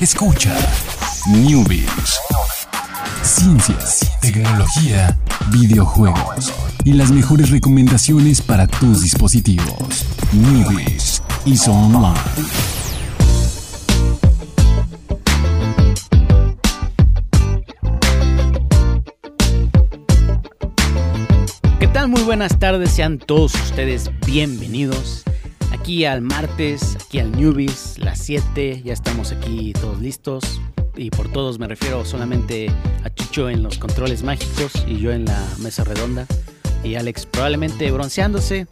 Escucha Newbies. Ciencias, tecnología, videojuegos y las mejores recomendaciones para tus dispositivos. Newbies y Online. ¿Qué tal? Muy buenas tardes, sean todos ustedes bienvenidos aquí al martes, aquí al Newbies, las 7, ya estamos aquí todos listos. Y por todos me refiero solamente a Chucho en los controles mágicos y yo en la mesa redonda. Y Alex probablemente bronceándose.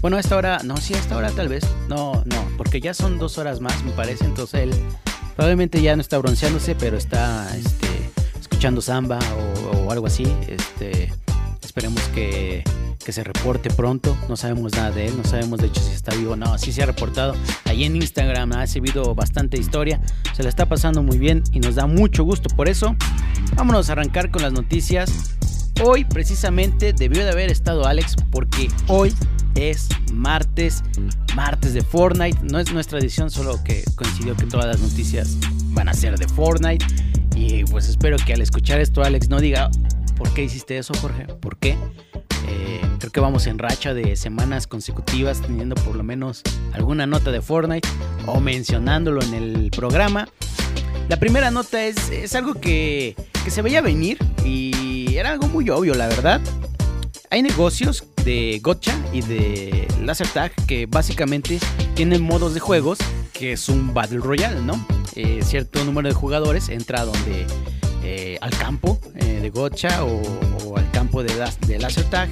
Bueno, a esta hora, no, sí, a esta hora tal vez. No, no, porque ya son dos horas más, me parece. Entonces él probablemente ya no está bronceándose, pero está este, escuchando samba o, o algo así. Este, esperemos que que se reporte pronto. No sabemos nada de él, no sabemos de hecho si está vivo o no. Así se ha reportado. Ahí en Instagram ha recibido bastante historia. Se la está pasando muy bien y nos da mucho gusto. Por eso, vámonos a arrancar con las noticias. Hoy precisamente debió de haber estado Alex porque hoy es martes, martes de Fortnite. No es nuestra edición, solo que coincidió que todas las noticias van a ser de Fortnite. Y pues espero que al escuchar esto Alex no diga, ¿por qué hiciste eso Jorge? ¿Por qué? Creo que vamos en racha de semanas consecutivas teniendo por lo menos alguna nota de Fortnite o mencionándolo en el programa. La primera nota es, es algo que, que se veía venir y era algo muy obvio, la verdad. Hay negocios de Gotcha y de Laser Tag que básicamente tienen modos de juegos que es un Battle Royale, ¿no? Eh, cierto número de jugadores entra donde eh, al campo eh, de Gotcha o, o, al campo de, de Laser Tag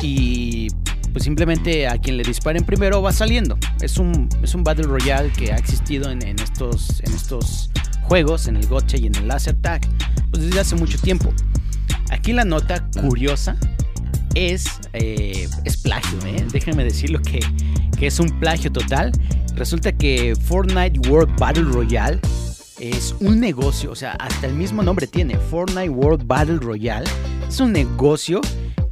y pues simplemente a quien le disparen primero va saliendo. Es un, es un Battle Royale que ha existido en, en, estos, en estos juegos, en el Gotcha y en el Laser Tag, pues desde hace mucho tiempo. Aquí la nota curiosa es, eh, es plagio, ¿eh? déjenme decirlo que, que es un plagio total. Resulta que Fortnite World Battle Royale es un negocio, o sea, hasta el mismo nombre tiene, Fortnite World Battle Royale. Es un negocio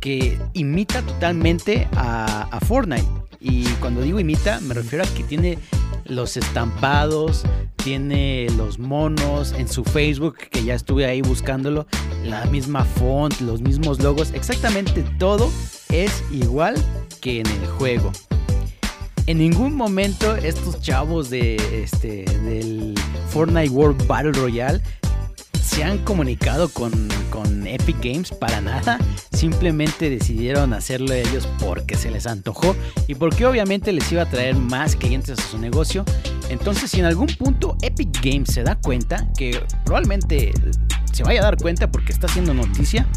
que imita totalmente a, a, Fortnite. Y cuando digo imita, me refiero a que tiene los estampados, tiene los monos en su Facebook, que ya estuve ahí buscándolo, la misma font, los mismos logos, exactamente todo es igual que en el juego. En ningún momento estos chavos de este del Fortnite World Battle Royale se han comunicado con, con, Epic Games para nada. Simplemente decidieron hacerlo ellos porque se les antojó y porque obviamente les iba a traer más clientes a su negocio. Entonces, si en algún punto Epic Games se da cuenta, que probablemente se vaya a dar cuenta porque está haciendo noticia,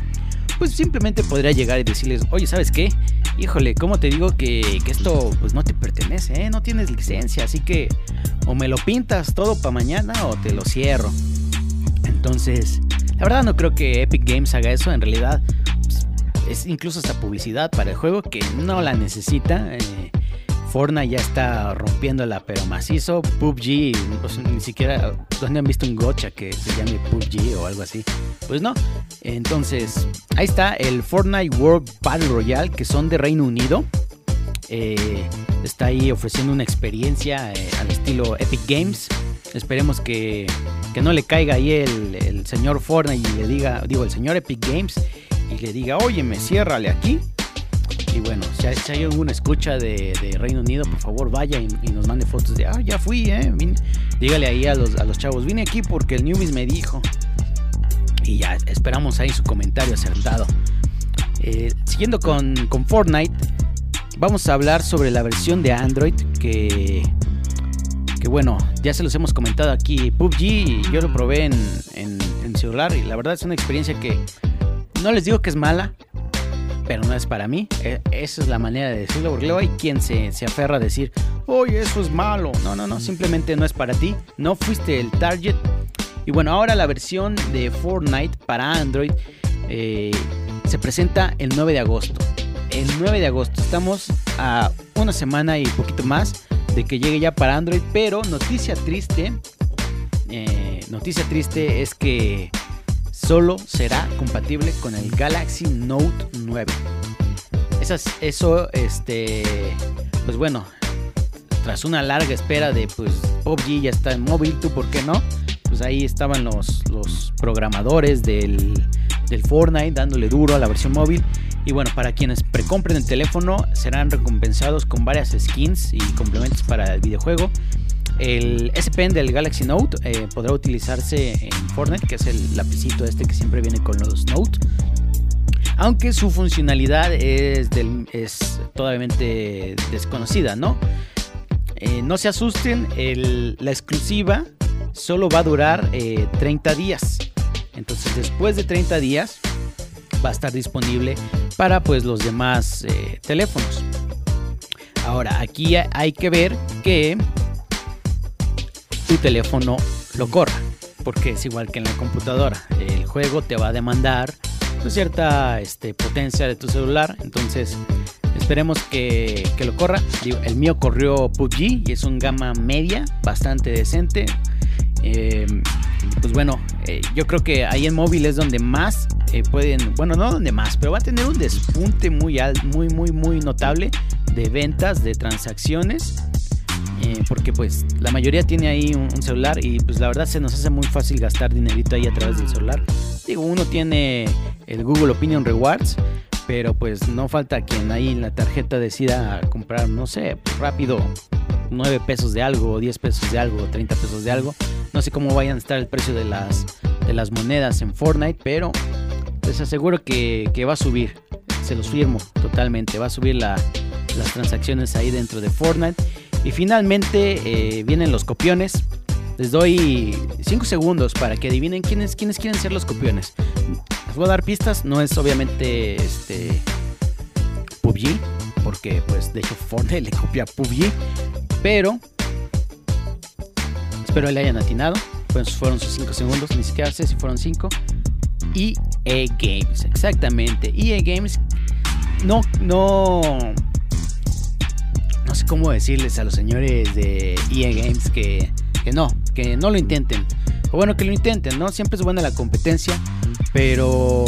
pues simplemente podría llegar y decirles, oye, ¿sabes qué? Híjole, ¿cómo te digo que, que esto pues no te pertenece? Eh? No tienes licencia, así que o me lo pintas todo para mañana o te lo cierro. Entonces, la verdad no creo que Epic Games haga eso. En realidad, pues, es incluso esta publicidad para el juego que no la necesita. Eh, Fortnite ya está rompiéndola, pero macizo. PUBG, ni siquiera. ¿Dónde han visto un gocha que se llame PUBG o algo así? Pues no. Entonces, ahí está el Fortnite World Battle Royale, que son de Reino Unido. Eh, está ahí ofreciendo una experiencia eh, al estilo Epic Games. Esperemos que, que no le caiga ahí el, señor Fortnite y le diga, digo, el señor Epic Games y le diga, oye, me ciérrale aquí. Y bueno, si hay, alguna escucha de, Reino Unido, por favor vaya y, nos mande fotos de, ah, ya fui, eh. Dígale ahí a los, a los chavos, vine aquí porque el Newbies me dijo. Y ya esperamos ahí su comentario acertado. Eh, siguiendo con, con Fortnite, vamos a hablar sobre la versión de Android que que bueno, ya se los hemos comentado aquí. PUBG, yo lo probé en, en, celular y la verdad es una experiencia que no les digo que es mala, pero no es para mí. E esa es la manera de decirlo, porque luego hay quien se, se aferra a decir, oye, eso es malo. No, no, no, simplemente no es para ti. No fuiste el target. Y bueno, ahora la versión de Fortnite para Android eh, se presenta el 9 de agosto. El 9 de agosto. Estamos a una semana y poquito más de que llegue ya para Android, pero noticia triste, eh, noticia triste es que solo será compatible con el Galaxy Note 9. Esas, eso, este, pues bueno, tras una larga espera de pues PUBG ya está en móvil, tú por qué no, pues ahí estaban los, los programadores del, del Fortnite dándole duro a la versión móvil. Y bueno, para quienes precompren el teléfono serán recompensados con varias skins y complementos para el videojuego. El S Pen del Galaxy Note eh, podrá utilizarse en Fortnite, que es el lapicito este que siempre viene con los Note. Aunque su funcionalidad es, es totalmente desconocida, ¿no? Eh, no se asusten, la exclusiva solo va a durar 30 eh, días. Entonces después de 30 días va a estar disponible para pues los demás eh, teléfonos. Ahora aquí hay que ver que tu teléfono lo corra, porque es igual que en la computadora. El juego te va a demandar pues, cierta este, potencia de tu celular, entonces esperemos que, lo corra. el mío corrió PUBG y es un gama media, bastante decente. Em, pues bueno, eh, yo creo que ahí en móvil es donde más eh, pueden, bueno, no donde más, pero va a tener un despunte muy alto, muy, muy, muy notable de ventas, de transacciones. Eh, porque pues la mayoría tiene ahí un, celular y pues la verdad se nos hace muy fácil gastar dinerito ahí a través del celular. Digo, uno tiene el Google Opinion Rewards, pero pues no falta quien ahí en la tarjeta decida comprar, no sé, rápido 9 pesos de algo, 10 pesos de algo, 30 pesos de algo. No sé cómo vayan a estar el precio de las, de las monedas en Fortnite, pero les aseguro que, va a subir. Se los firmo totalmente. Va a subir las transacciones ahí dentro de Fortnite. Y finalmente eh, vienen los copiones. Les doy 5 segundos para que adivinen quiénes, quiénes quieren ser los copiones. Les voy a dar pistas. No es obviamente este PUBG. Porque pues de hecho Fortnite le copia PUBG. Pero espero le hayan atinado. Pues fueron sus 5 segundos. Ni siquiera sé si fueron 5. EA Games, exactamente. EA Games no, no, no sé cómo decirles a los señores de EA Games que, que no, que no lo intenten. O bueno, que lo intenten, ¿no? Siempre es buena la competencia, pero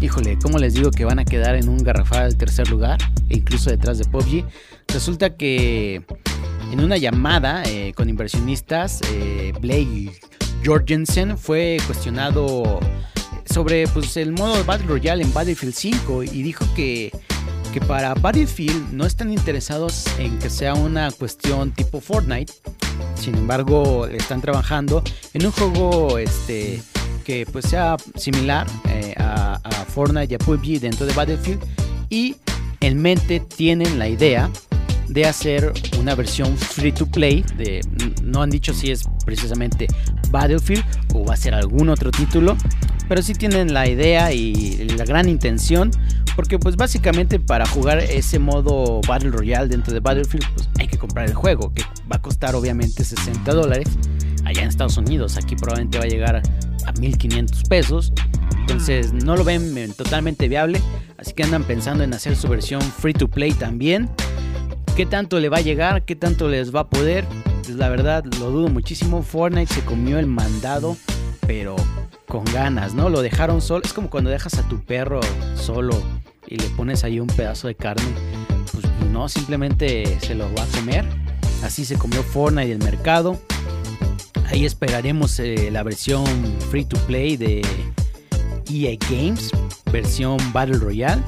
híjole, ¿cómo les digo que van a quedar en un garrafal tercer lugar? E incluso detrás de PUBG. Resulta que en una llamada eh, con inversionistas, eh, Blake Jorgensen fue cuestionado sobre pues, el modo Battle Royale en Battlefield 5 y dijo que, que para Battlefield no están interesados en que sea una cuestión tipo Fortnite. Sin embargo, están trabajando en un juego este, que pues, sea similar eh, a, a Fortnite y a PUBG dentro de Battlefield. Y en mente tienen la idea de hacer una versión free to play. De, no han dicho si es precisamente Battlefield o va a ser algún otro título, pero sí tienen la idea y la gran intención. Porque pues básicamente para jugar ese modo Battle Royale dentro de Battlefield pues hay que comprar el juego, que va a costar obviamente 60 dólares. Allá en Estados Unidos, aquí probablemente va a llegar a 1500 pesos. Entonces no lo ven totalmente viable. Así que andan pensando en hacer su versión free to play también. ¿Qué tanto le va a llegar? ¿Qué tanto les va a poder? Pues la verdad lo dudo muchísimo. Fortnite se comió el mandado, pero con ganas, ¿no? Lo dejaron solo. Es como cuando dejas a tu perro solo y le pones ahí un pedazo de carne. Pues no, simplemente se lo va a comer. Así se comió Fortnite el mercado. Ahí esperaremos eh, la versión free to play de EA Games, versión Battle Royale.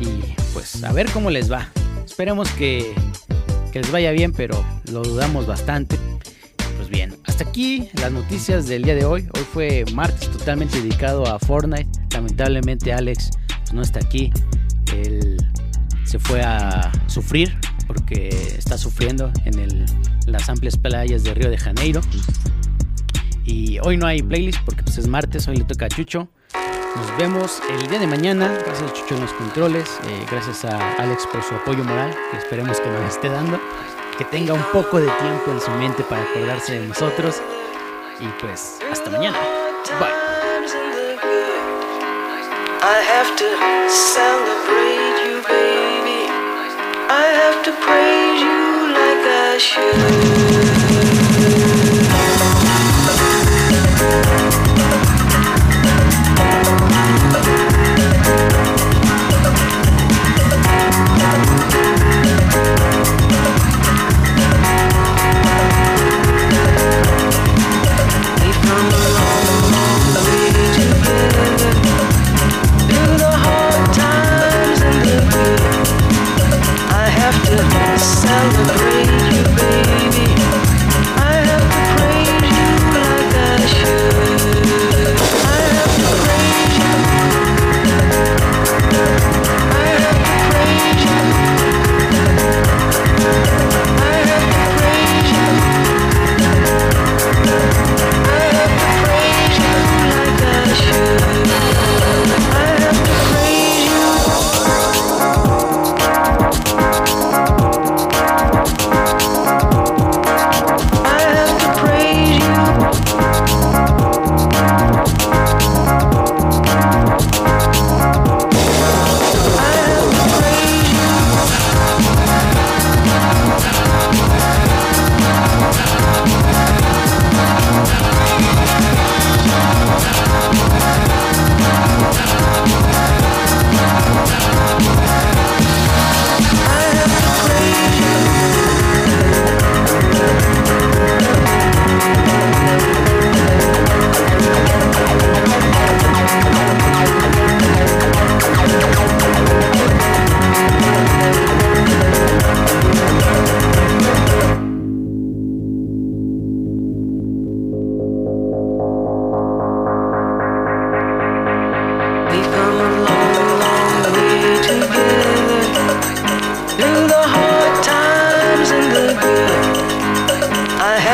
Y pues a ver cómo les va. Esperemos que, les vaya bien, pero lo dudamos bastante. Pues bien, hasta aquí las noticias del día de hoy. Hoy fue martes totalmente dedicado a Fortnite. Lamentablemente Alex no está aquí. Él se fue a sufrir porque está sufriendo en las amplias playas de Río de Janeiro. Y hoy no hay playlist porque pues es martes, hoy le toca a Chucho. Nos vemos el día de mañana. Gracias a Chucho en los controles. Eh, gracias a Alex por su apoyo moral, que esperemos que nos esté dando. Que tenga un poco de tiempo en su mente para acordarse de nosotros. Y pues, hasta mañana. Bye.